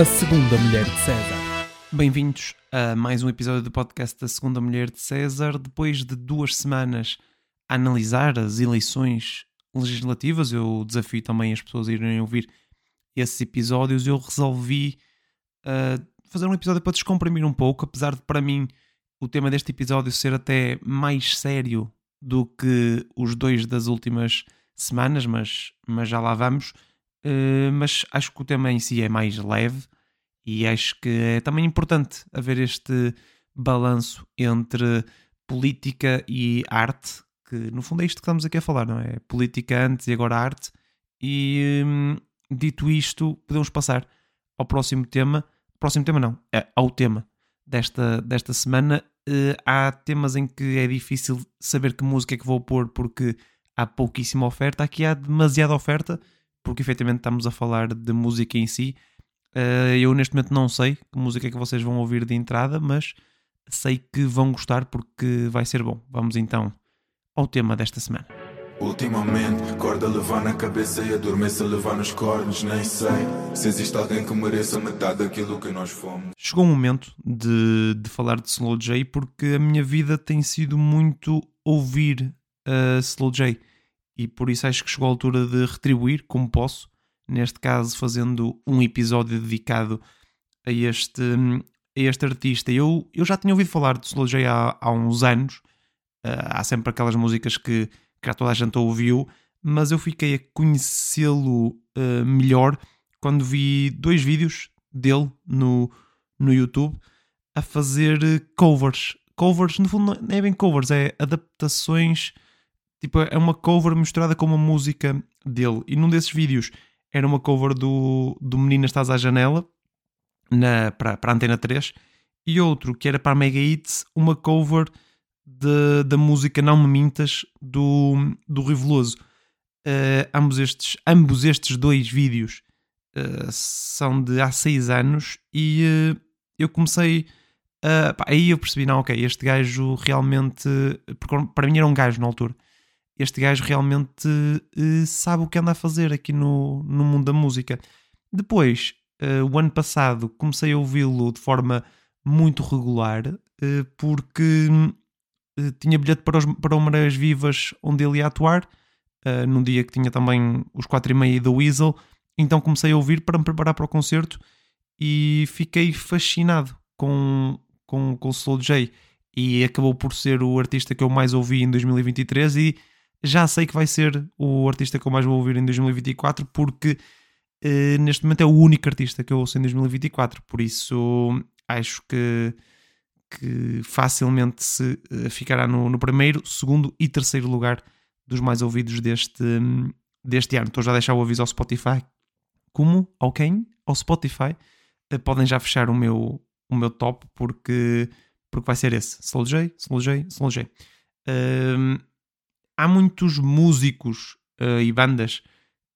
A Segunda Mulher de César. Bem-vindos a mais um episódio do podcast da Segunda Mulher de César. Depois de duas semanas a analisar as eleições legislativas, eu desafio também as pessoas a irem ouvir esses episódios. Eu resolvi uh, fazer um episódio para descomprimir um pouco, apesar de para mim o tema deste episódio ser até mais sério do que os dois das últimas semanas, mas, mas já lá vamos. Uh, mas acho que o tema em si é mais leve e acho que é também importante haver este balanço entre política e arte, que no fundo é isto que estamos aqui a falar, não é? Política antes e agora arte. E hum, dito isto, podemos passar ao próximo tema. Próximo tema não, é ao tema desta, desta semana. Uh, há temas em que é difícil saber que música é que vou pôr porque há pouquíssima oferta. Aqui há demasiada oferta porque efetivamente estamos a falar de música em si. Uh, eu neste momento não sei que música é que vocês vão ouvir de entrada, mas sei que vão gostar porque vai ser bom. Vamos então ao tema desta semana. Ultimamente, corda levar na cabeça e adormeça levar nos cornos. Nem sei se existe alguém que mereça metade daquilo que nós fomos. Chegou o momento de, de falar de Slow J porque a minha vida tem sido muito ouvir uh, Slow J e por isso acho que chegou a altura de retribuir como posso. Neste caso, fazendo um episódio dedicado a este, a este artista. Eu, eu já tinha ouvido falar de J há, há uns anos. Uh, há sempre aquelas músicas que que já toda a gente ouviu, mas eu fiquei a conhecê-lo uh, melhor quando vi dois vídeos dele no, no YouTube a fazer covers. Covers, no fundo, não é bem covers, é adaptações. Tipo, é uma cover misturada com uma música dele. E num desses vídeos era uma cover do, do Menina Estás à Janela na, para, para a Antena 3 e outro que era para a Mega Hits, uma cover de, da música Não Me Mintas do, do Riveloso. Uh, ambos, estes, ambos estes dois vídeos uh, são de há seis anos e uh, eu comecei. Pá, aí eu percebi, não, ok, este gajo realmente. Para mim era um gajo na altura. Este gajo realmente sabe o que anda a fazer aqui no, no mundo da música. Depois, o ano passado, comecei a ouvi-lo de forma muito regular, porque eh, tinha bilhete para, os, para o Marés Vivas, onde ele ia atuar, uh, num dia que tinha também os 4 e meia da Weasel. Então comecei a ouvir para me preparar para o concerto e fiquei fascinado com, com, com Slow J. E acabou por ser o artista que eu mais ouvi em 2023 e já sei que vai ser o artista que eu mais vou ouvir em 2024 porque uh, neste momento é o único artista que eu ouço em 2024. Por isso acho que que facilmente se eh, ficará no, no, primeiro, segundo e terceiro lugar dos mais ouvidos deste, deste ano. Estou já a deixar o aviso ao Spotify. Como? Ao quem? Ao Spotify. Eh, podem já fechar o meu, o meu top porque, porque vai ser esse. Slow J, Slow J, Slow J. Um, há muitos músicos uh, e bandas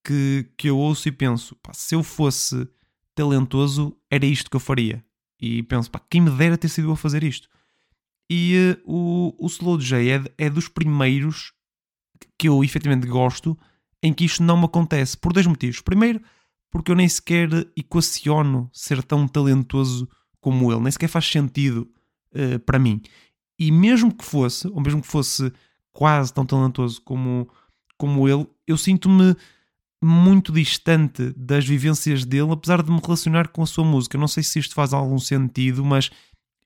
que, que eu ouço e penso, pá, se eu fosse talentoso, era isto que eu faria. E penso, pá, quem me dera ter sido eu a fazer isto. E uh, o, o Slow J é, é dos primeiros que eu efetivamente gosto em que isto não me acontece. Por dois motivos. Primeiro, porque eu nem sequer equaciono ser tão talentoso como ele. Nem sequer faz sentido uh, para mim. E mesmo que fosse, ou mesmo que fosse quase tão talentoso como, como ele, eu sinto-me muito distante das vivências dele, apesar de me relacionar com a sua música. Não sei se isto faz algum sentido, mas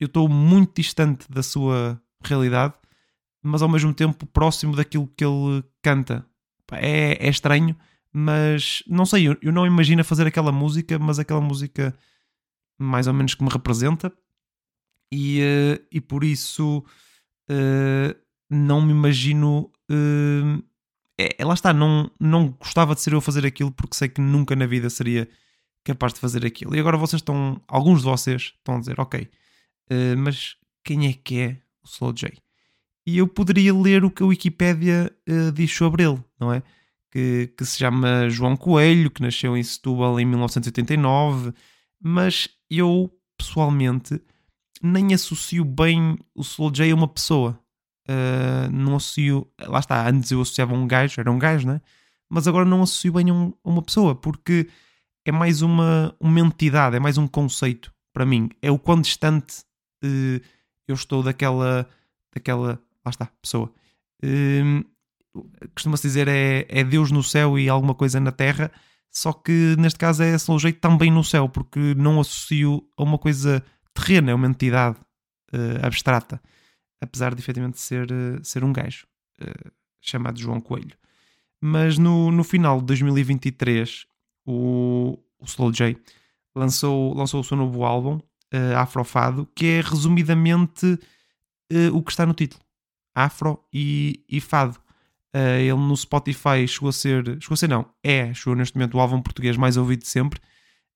eu estou muito distante da sua realidade, mas ao mesmo tempo próximo daquilo que ele canta. É, é estranho, mas não sei, eu, eu não imagino fazer aquela música, mas aquela música mais ou menos que me representa, e, uh, e por isso uh, não me imagino. Uh, é, lá está, não, não gostava de ser eu a fazer aquilo porque sei que nunca na vida seria capaz de fazer aquilo. E agora vocês estão, alguns de vocês estão a dizer, ok, uh, mas quem é que é o Slow J? E eu poderia ler o que a Wikipédia uh, diz sobre ele, não é? Que, que se chama João Coelho, que nasceu em Setúbal em 1989, mas eu, pessoalmente, nem associo bem o Slow J a uma pessoa uh, não associo. Lá está, antes eu associava um gajo, era um gajo, né? Mas agora não associo bem a, um, uma pessoa, porque é mais uma, uma entidade, é mais um conceito para mim. É o quão distante uh, eu estou daquela, daquela, lá está, pessoa. Uh, Costuma-se dizer é, é Deus no céu e alguma coisa na terra, só que neste caso é slow jeito também no céu, porque não associo a uma coisa terrena, é uma entidade uh, abstrata, apesar de efetivamente ser, uh, ser um gajo uh, chamado João Coelho. Mas no, no final de 2023, o, o Slow J lançou, lançou o seu novo álbum, uh, Afrofado, que é resumidamente o que está no título: Afro e, e Fado. Uh, ele no Spotify chegou a ser, chegou a ser não, é, chegou neste momento o álbum português mais ouvido de sempre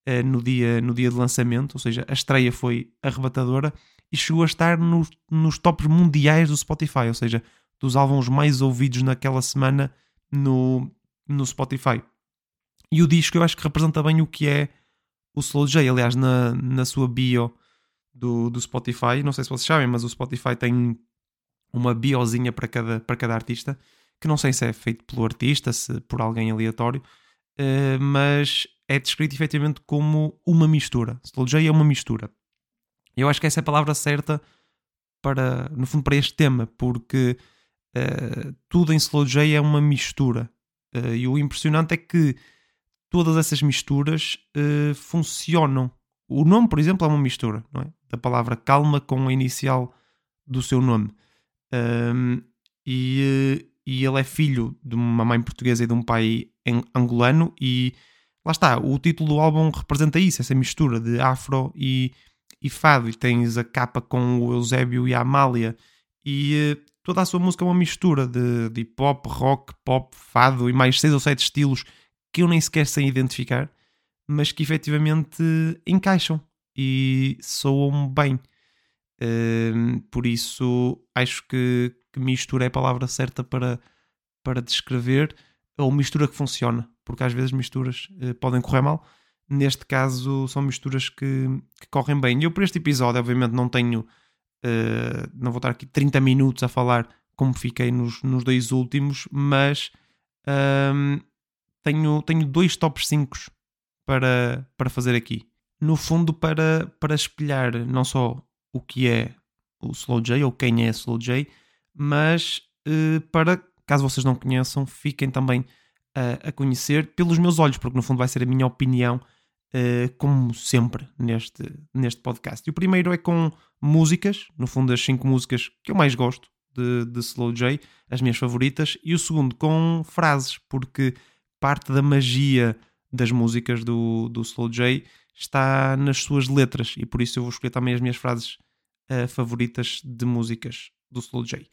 uh, no, dia, no dia de lançamento, ou seja, a estreia foi arrebatadora e chegou a estar nos, nos tops mundiais do Spotify, ou seja, dos álbuns mais ouvidos naquela semana no, no Spotify. E o disco eu acho que representa bem o que é o Slow J, aliás, na, na sua bio do, do Spotify, não sei se vocês sabem, mas o Spotify tem uma biozinha para cada, para cada artista que não sei se é feito pelo artista, se por alguém aleatório, uh, mas é descrito efetivamente como uma mistura. Slow J é uma mistura. Eu acho que essa é a palavra certa para, no fundo, para este tema, porque uh, tudo em Slow J é uma mistura. Uh, e o impressionante é que todas essas misturas uh, funcionam. O nome, por exemplo, é uma mistura, não é? Da palavra calma com a inicial do seu nome. e, e ele é filho de uma mãe portuguesa e de um pai angolano e lá está, o título do álbum representa isso, essa mistura de afro e, e fado, e tens a capa com o Eusébio e a Amália e uh, toda a sua música é uma mistura de, de hip hop, rock, pop, fado e mais seis ou sete estilos que eu nem sequer sei identificar, mas que efetivamente encaixam e soam bem. Uh, por isso acho que que mistura é a palavra certa para, para descrever, ou mistura que funciona, porque às vezes misturas uh, podem correr mal. Neste caso, são misturas que, que correm bem. E eu, por este episódio, obviamente, não tenho. Uh, não vou estar aqui 30 minutos a falar como fiquei nos, nos dois últimos, mas um, tenho, tenho dois top 5 para, para fazer aqui. No fundo, para, para espelhar não só o que é o Slow J ou quem é Slow J, mas uh, para, caso vocês não conheçam, fiquem também uh, a conhecer pelos meus olhos, porque no fundo vai ser a minha opinião, uh, como sempre, neste, neste podcast. E o primeiro é com músicas, no fundo, as cinco músicas que eu mais gosto de, de Slow J, as minhas favoritas, e o segundo com frases, porque parte da magia das músicas do, do Slow J está nas suas letras, e por isso eu vou escolher também as minhas frases uh, favoritas de músicas do Slow J.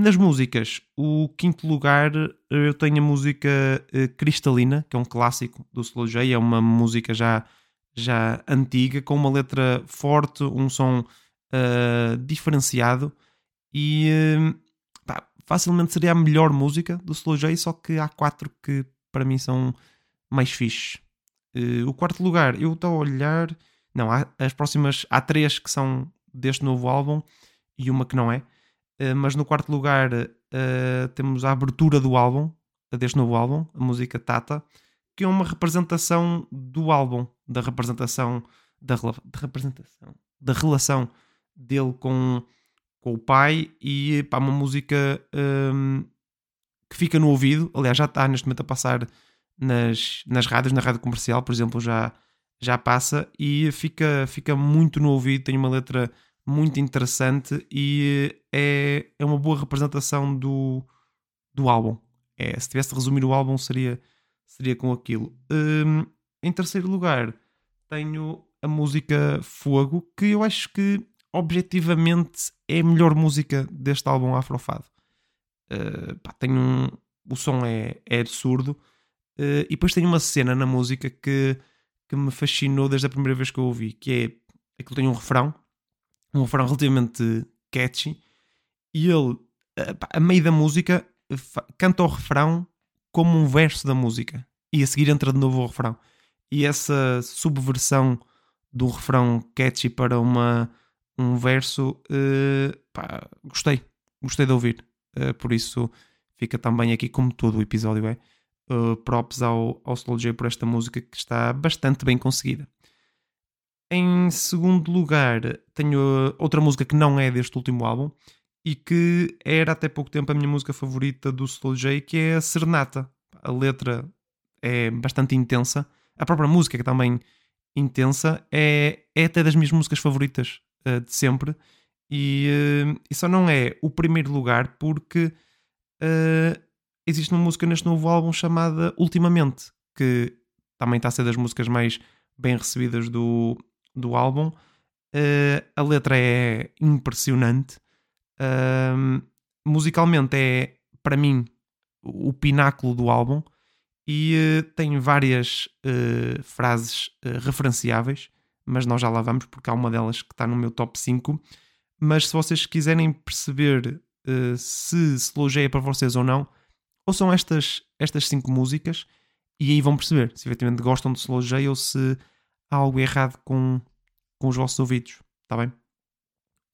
Nas músicas, o quinto lugar eu tenho a música uh, Cristalina, que é um clássico do Slow J, é uma música já, já antiga, com uma letra forte, um som uh, diferenciado e uh, pá, facilmente seria a melhor música do Slow J, só que há quatro que para mim são mais fixes. o quarto lugar, eu estou a olhar. Não, há, as próximas. Há três que são deste novo álbum e uma que não é. Eh, mas no quarto lugar uh, temos a abertura do álbum, deste novo álbum, a música Tata, que é uma representação do álbum, da representação da, representação, da relação dele com, com o pai e pá, uma música um, ehm, que fica no ouvido. Aliás, já está neste momento a passar nas, nas rádios, na rádio comercial, por exemplo, já, já passa e fica, fica muito no ouvido. Tem uma letra muito interessante e é, é uma boa representação do, do álbum. É, se tivesse de resumir o álbum, seria, seria com aquilo. Um, em terceiro lugar, tenho a música Fogo, que eu acho que objetivamente é a melhor música deste álbum Afrofado. Uh, pá, tem um, o som é, é absurdo. Uh, e depois tem uma cena na música que, que me fascinou desde a primeira vez que eu ouvi, que é aquilo tem um refrão um refrão relativamente catchy, e ele, a, a meio da música, canta o refrão como um verso da música, e a seguir entra de novo o refrão. E essa subversão do refrão catchy para uma, um verso, uh, pá, gostei, gostei de ouvir. Uh, por isso fica também aqui, como todo o episódio é, uh, props ao, ao Slow J por esta música que está bastante bem conseguida. Em segundo lugar, tenho outra música que não é deste último álbum e que era até pouco tempo a minha música favorita do Slow J, que é a Serenata. A letra é bastante intensa, a própria música que é também intensa, é, é até das minhas músicas favoritas uh, de sempre. E, uh, e, só não é o primeiro lugar porque uh, existe uma música neste novo álbum chamada Ultimamente, que também está a ser das músicas mais bem recebidas do, do álbum. Uh, a letra é impressionante. Uh, musicalmente é, para mim, o pináculo do álbum e uh, tem várias uh, frases referenciáveis, mas nós já lá vamos porque há uma delas que está no meu top 5. Mas se vocês quiserem perceber se Slow J é para vocês ou não, ouçam estas, estas cinco músicas e aí vão perceber se efetivamente gostam de Slow J ou se há algo errado com, com os vossos ouvidos, está bem?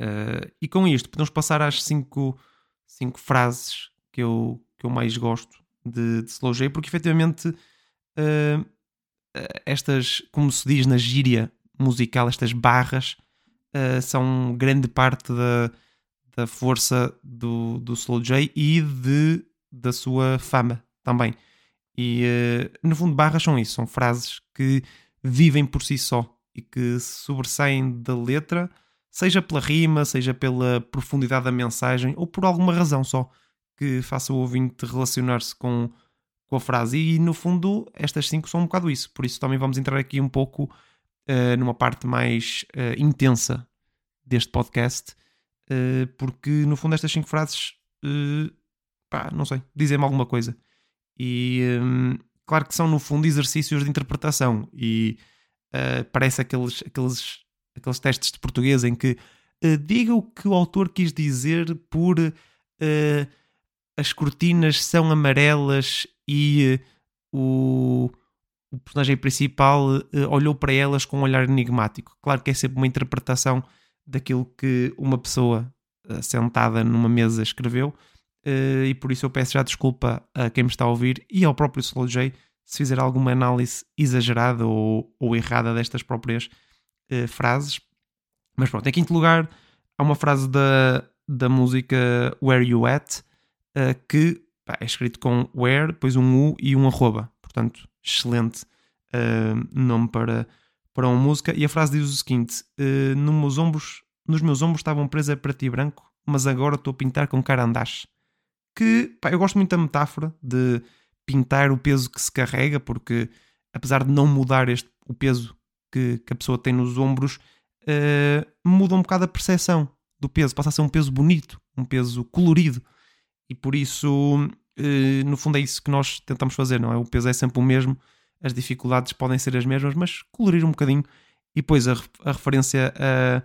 Uh, e com isto, podemos passar às cinco, cinco frases que eu, que eu mais gosto de, de Slow J, porque efetivamente uh, estas, como se diz na gíria musical, estas barras uh, são grande parte da, da força do, do Slow J e de, da sua fama também. E no fundo, barras são isso, são frases que vivem por si só e que sobressaem da letra, seja pela rima, seja pela profundidade da mensagem ou por alguma razão só que faça o ouvinte relacionar-se com, com a frase. E no fundo, estas cinco são um bocado isso. Por isso também vamos entrar aqui um pouco uh, numa parte mais uh, intensa deste podcast, uh, porque no fundo estas cinco frases, pá, não sei, dizem-me alguma coisa. E um, claro que são no fundo exercícios de interpretação e uh, parece aqueles, aqueles, aqueles testes de português em que uh, diga o que o autor quis dizer por uh, as cortinas são amarelas e o, o, personagem principal olhou para elas com um olhar enigmático. Claro que é sempre uma interpretação daquilo que uma pessoa sentada numa mesa escreveu. E por isso eu peço já desculpa a quem me está a ouvir e ao próprio Slow J se fizer alguma análise exagerada ou, ou errada destas próprias uh, frases. Mas pronto, em quinto lugar, há uma frase da, da música Where You At uh, que pá, é escrito com where, depois um U e um arroba. Portanto, excelente uh, nome para, para uma música. E a frase diz o seguinte: nos, meus ombros, nos meus ombros estavam presas para ti branco, mas agora estou a pintar com carandache. Que pá, eu gosto muito da metáfora de pintar o peso que se carrega, porque apesar de não mudar este, o peso que, que a pessoa tem nos ombros, uh, muda um bocado a percepção do peso, passa a ser um peso bonito, um peso colorido. E por isso, uh, no fundo, é isso que nós tentamos fazer, não é? O peso é sempre o mesmo, as dificuldades podem ser as mesmas, mas colorir um bocadinho. E depois a, a referência a,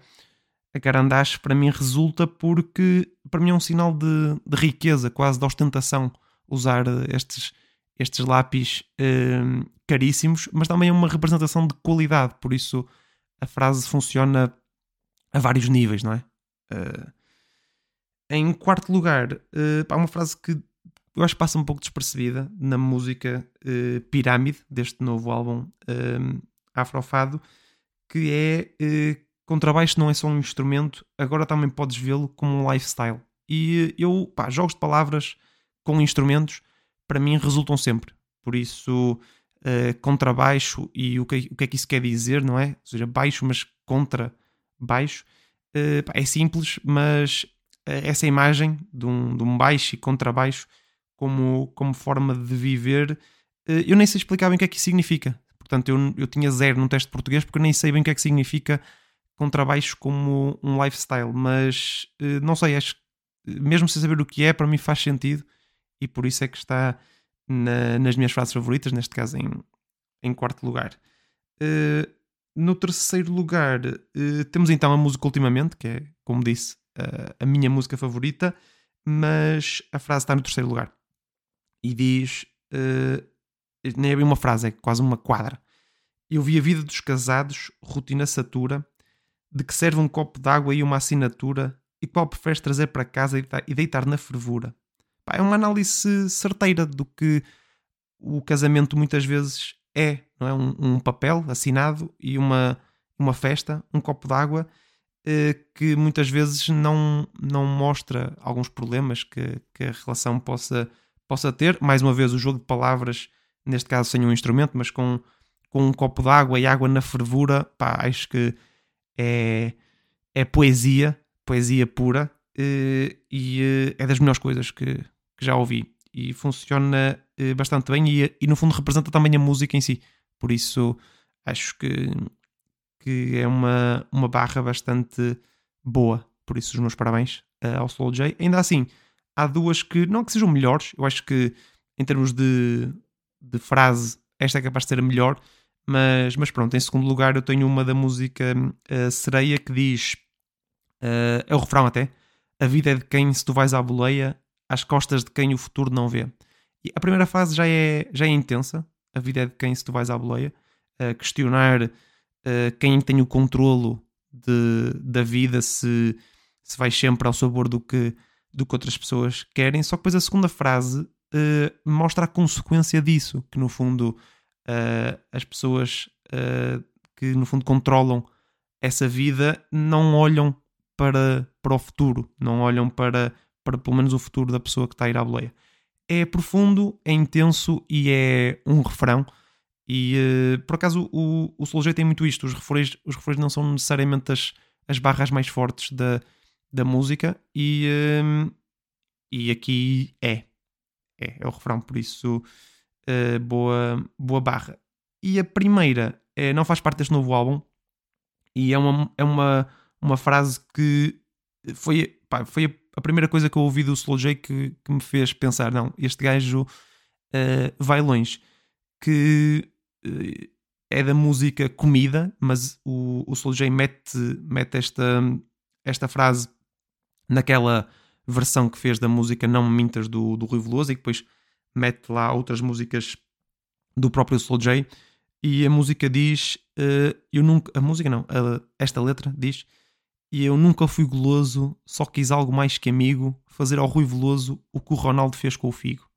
a Carandache para mim resulta porque para mim é um sinal de, de riqueza, quase de ostentação, usar estes, estes lápis uh, caríssimos, mas também é uma representação de qualidade, por isso a frase funciona a vários níveis, não é? Uh, em quarto lugar, uh, há uma frase que eu acho que passa um pouco despercebida na música uh, Pirâmide, deste novo álbum Afrofado, que é contrabaixo não é só um instrumento, agora também podes vê-lo como um lifestyle. E eu, pá, jogos de palavras com instrumentos para mim resultam sempre. Por isso, uh, contrabaixo e o que, o que é que isso quer dizer, não é? Ou seja, baixo, mas contra baixo. Uh, é simples, mas uh, essa imagem de um, de um baixo e contrabaixo como, como forma de viver, eu nem sei explicar bem o que é que isso significa. Portanto, eu, eu tinha zero no teste de português porque eu nem sei bem o que é que significa contrabaixo como um lifestyle, mas não sei, acho mesmo sem saber o que é, para mim faz sentido e por isso é que está na, nas minhas frases favoritas, neste caso em, em quarto lugar. Uh, no terceiro lugar, uh, temos então a música Ultimamente, que é, como disse, uh, a minha música favorita, mas a frase está no terceiro lugar. E diz: nem é bem uma frase, é quase uma quadra. Eu vi a vida dos casados, rotina satura, de que serve um copo d'água e uma assinatura, e qual preferes trazer para casa e deitar na fervura. Pá, é uma análise certeira do que o casamento muitas vezes é, não é? Um, um papel assinado e uma, uma festa, um copo d'água eh, que muitas vezes não, não mostra alguns problemas que, que a relação possa, possa ter. Mais uma vez, o jogo de palavras, neste caso sem um instrumento, mas com, com um copo d'água e água na fervura, pá, acho que é, é poesia, poesia pura, eh, e eh, é das melhores coisas que, que já ouvi. E funciona bastante bem, e, e no fundo representa também a música em si. Por isso, acho que que é uma, uma barra bastante boa. Por isso, os meus parabéns ao Slow J. Ainda assim, há duas que não que sejam melhores, eu acho que em termos de, de frase, esta é capaz de ser a melhor, mas, mas pronto, em segundo lugar, eu tenho uma da música uh, Sereia que diz: uh, é o refrão até. A vida é de quem, se tu vais à boleia, às costas de quem o futuro não vê. E a primeira fase já é, já é intensa. A vida é de quem, se tu vais à boleia. Uh, questionar uh, quem tem o controlo de, da vida, se, se vai sempre ao sabor do que, do que outras pessoas querem. Só que depois a segunda frase mostra a consequência disso, que no fundo uh, as pessoas que no fundo controlam essa vida não olham para, para o futuro, não olham para, para pelo menos o futuro da pessoa que está a ir à boleia. É profundo, é intenso e é um refrão e uh, por acaso o, o J tem muito isto: os refrões, os refrões não são necessariamente as, as barras mais fortes da, da música, e, uh, e aqui é. é. É o refrão, por isso uh, boa, boa barra. E a primeira é, não faz parte deste novo álbum, e é uma, é uma, uma frase que foi, pá, foi a, primeira coisa que eu ouvi do Slow J que, que me fez pensar: não, este gajo vai longe. Que eh, é da música comida, mas o, o Soul J mete, mete esta, esta frase naquela versão que fez da música Não Me Mintas do, do Rui Veloso e depois mete lá outras músicas do próprio Soul J e a música diz uh, eu nunca, a música não, a, esta letra diz e eu nunca fui goloso, só quis algo mais que amigo, fazer ao Rui Veloso o que o Ronaldo fez com o Figo.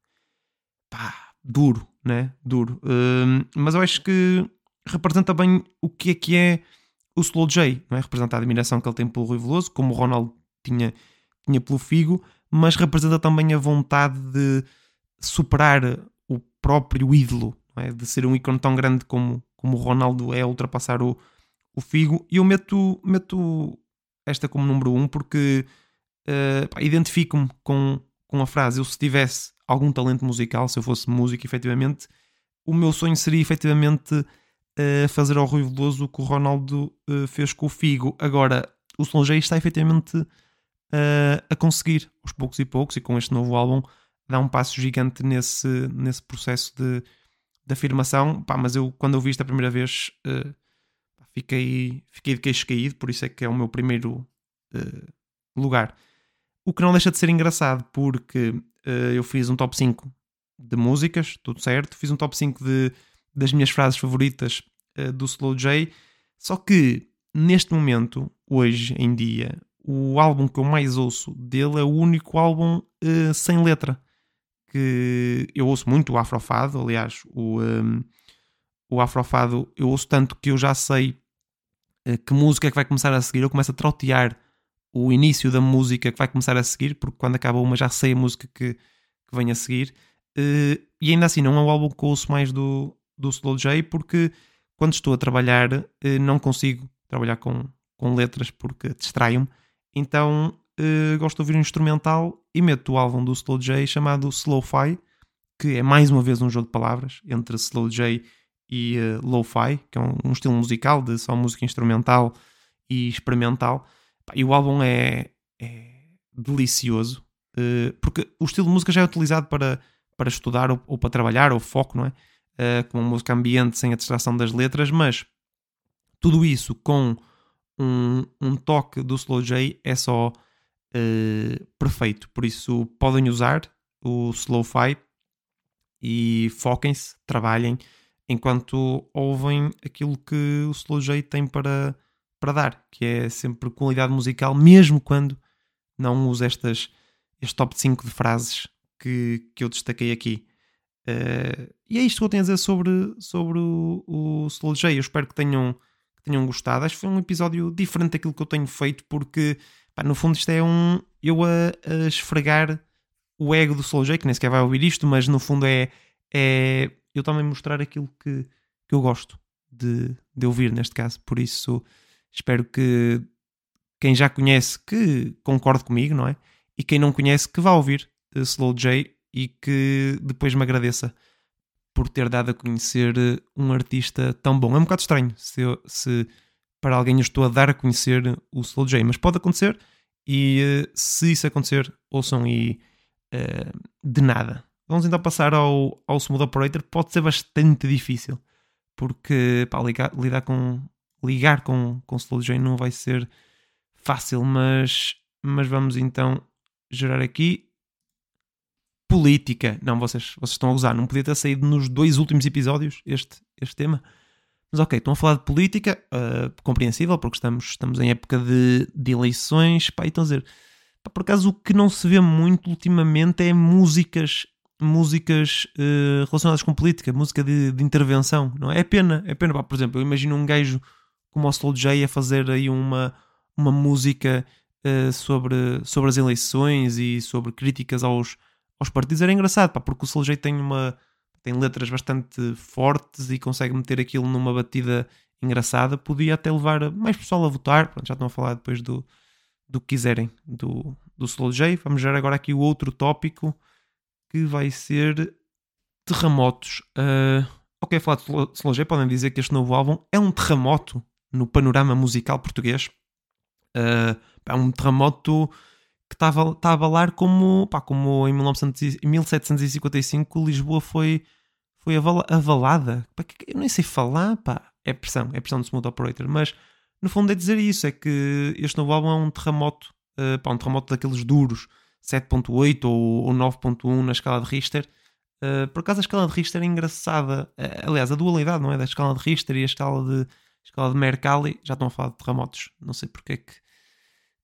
Pá, duro, né? Duro. Uh, mas eu acho que representa bem o que é que é o Slow J, não é? Representa a admiração que ele tem pelo Rui Veloso, como o Ronaldo tinha, tinha pelo Figo, mas representa também a vontade de superar o próprio ídolo, é? de ser um ícone tão grande como, como o Ronaldo é ultrapassar o, o Figo. E eu meto, meto esta como número um porque uh, identifico-me com, com a frase. Eu, se tivesse algum talento musical, se eu fosse músico, efetivamente, o meu sonho seria efetivamente uh, fazer ao Rui Veloso o que o Ronaldo uh, fez com o Figo. Agora, o Solonjei está efetivamente a conseguir, aos poucos e poucos, e com este novo álbum, dá um passo gigante nesse, nesse processo de, de afirmação. Pá, mas eu, quando eu vi isto a primeira vez, fiquei, fiquei de queixo caído, por isso é que é o meu primeiro lugar. O que não deixa de ser engraçado, porque uh, eu fiz um top 5 de músicas, tudo certo. Fiz um top 5 de, das minhas frases favoritas uh, do Slow J. Só que neste momento, hoje em dia, o álbum que eu mais ouço dele é o único álbum uh, sem letra. Que eu ouço muito o Afrofado, aliás, o, um, o Afrofado eu ouço tanto que eu já sei que música é que vai começar a seguir. Eu começo a trotear o início da música que vai começar a seguir, porque quando acaba uma já sei a música que, que vem a seguir. Uh, e ainda assim, não é o álbum que ouço mais do, do Slow J, porque quando estou a trabalhar uh, não consigo trabalhar com, com letras porque distraio-me. Então uh, gosto de ouvir um instrumental e meto o álbum do Slow J chamado Slow-Fi, que é mais uma vez um jogo de palavras entre Slow J e uh, Lo-Fi, que é um, um estilo musical de só música instrumental e experimental e o álbum é, é delicioso, uh, porque o estilo de música já é utilizado para, para estudar ou, ou para trabalhar, ou foco, não é? Uh, com música ambiente sem a distração das letras, mas tudo isso com um, um toque do Slow J é só uh, perfeito. Por isso podem usar o Slow-Fi e foquem-se, trabalhem enquanto ouvem aquilo que o Slow J tem para, para dar, que é sempre qualidade musical, mesmo quando não uso estas, este top 5 de frases que, que eu destaquei aqui. Uh, e é isto que eu tenho a dizer sobre, sobre o, o Slow J. Eu espero que tenham, que tenham gostado. Acho que foi um episódio diferente daquilo que eu tenho feito, porque pá, no fundo isto é um eu a, a esfregar o ego do Slow J, que nem sequer vai ouvir isto, mas no fundo é, é eu também mostrar aquilo que, que eu gosto de, de ouvir neste caso. Por isso espero que quem já conhece que concorde comigo, não é? E quem não conhece que vá ouvir uh, Slow J e que depois me agradeça por ter dado a conhecer uh, um artista tão bom. É um bocado estranho se, eu, se para alguém eu estou a dar a conhecer o Slow J, mas pode acontecer e uh, se isso acontecer, ouçam e uh, de nada. Vamos então passar ao, ao Smooth Operator. Pode ser bastante difícil porque pá, ligar, lidar com ligar com, com Slow J não vai ser fácil, mas, mas vamos então gerar aqui política. Não, vocês, vocês estão a usar, não podia ter saído nos dois últimos episódios este, este tema. Mas ok, estão a falar de política, uh, compreensível, porque estamos, estamos em época de, de eleições. Pá, e estão a dizer, pá, por acaso o que não se vê muito ultimamente é músicas músicas uh, relacionadas com política, música de, de, intervenção, não é? É pena, é pena. Pá, por exemplo, eu imagino um gajo como o Slow J a fazer aí uma, uma música uh, sobre, sobre as eleições e sobre críticas aos, aos partidos. Era engraçado, pá, porque o Slow J tem uma tem letras bastante fortes e consegue meter aquilo numa batida engraçada. Podia até levar mais pessoal a votar. Pronto, já estão a falar depois do, do que quiserem do, do Slow J. Vamos ver agora aqui o outro tópico que vai ser terremotos. Uh, ok, falar de Slow J, podem dizer que este novo álbum é um terremoto no panorama musical português. Uh, é um terremoto que está a, está a como, pá, como em, 1900, em 1755 Lisboa foi, foi avalada. Eu nem sei falar, pá. É pressão, é pressão do Smooth Operator. Mas no fundo é dizer isso: é que este novo álbum é um terremoto, uh, pá, um terremoto daqueles duros 7.8 ou, ou 9.1 na escala de Richter. Uh, por acaso a escala de Richter é engraçada. Uh, aliás, a dualidade não é da escala de Richter e a escala de, a escala de Mercalli. Já estão a falar de terremotos. Não sei porque é que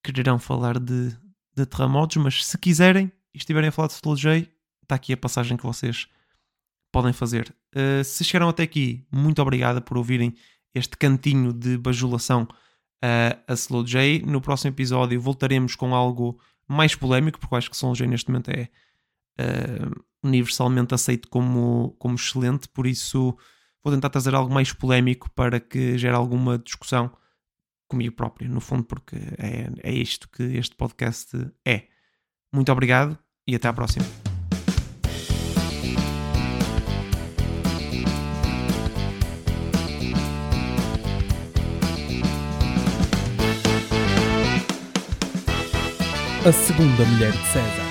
quererão falar de, de terremotos, mas se quiserem e estiverem a falar de Slow J, está aqui a passagem que vocês podem fazer. Uh, se chegaram até aqui, muito obrigada por ouvirem este cantinho de bajulação uh, a Slow J. No próximo episódio voltaremos com algo mais polémico, porque eu acho que São José neste momento é uh, universalmente aceito como, como excelente, por isso vou tentar trazer algo mais polémico para que gere alguma discussão comigo próprio, no fundo, porque é, é isto que este podcast é. Muito obrigado e até à próxima. a segunda mulher de César.